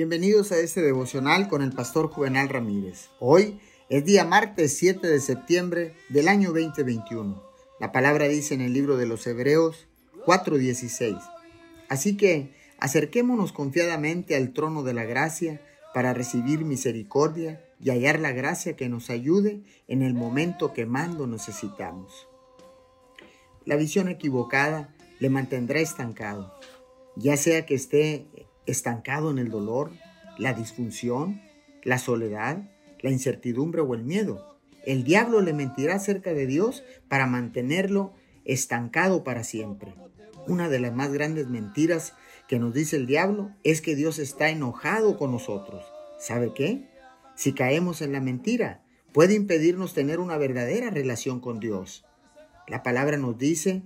Bienvenidos a este devocional con el pastor Juvenal Ramírez. Hoy es día martes 7 de septiembre del año 2021. La palabra dice en el libro de los Hebreos 4:16. Así que acerquémonos confiadamente al trono de la gracia para recibir misericordia y hallar la gracia que nos ayude en el momento que más lo necesitamos. La visión equivocada le mantendrá estancado, ya sea que esté estancado en el dolor, la disfunción, la soledad, la incertidumbre o el miedo. El diablo le mentirá acerca de Dios para mantenerlo estancado para siempre. Una de las más grandes mentiras que nos dice el diablo es que Dios está enojado con nosotros. ¿Sabe qué? Si caemos en la mentira, puede impedirnos tener una verdadera relación con Dios. La palabra nos dice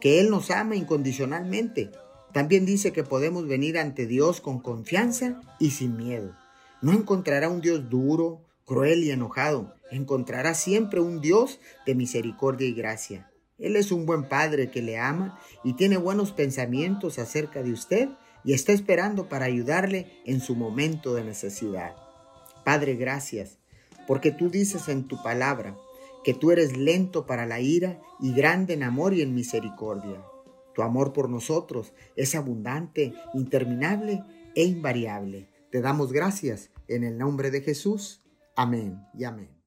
que Él nos ama incondicionalmente también dice que podemos venir ante Dios con confianza y sin miedo. No encontrará un Dios duro, cruel y enojado. Encontrará siempre un Dios de misericordia y gracia. Él es un buen Padre que le ama y tiene buenos pensamientos acerca de usted y está esperando para ayudarle en su momento de necesidad. Padre, gracias, porque tú dices en tu palabra que tú eres lento para la ira y grande en amor y en misericordia. Tu amor por nosotros es abundante, interminable e invariable. Te damos gracias en el nombre de Jesús. Amén y amén.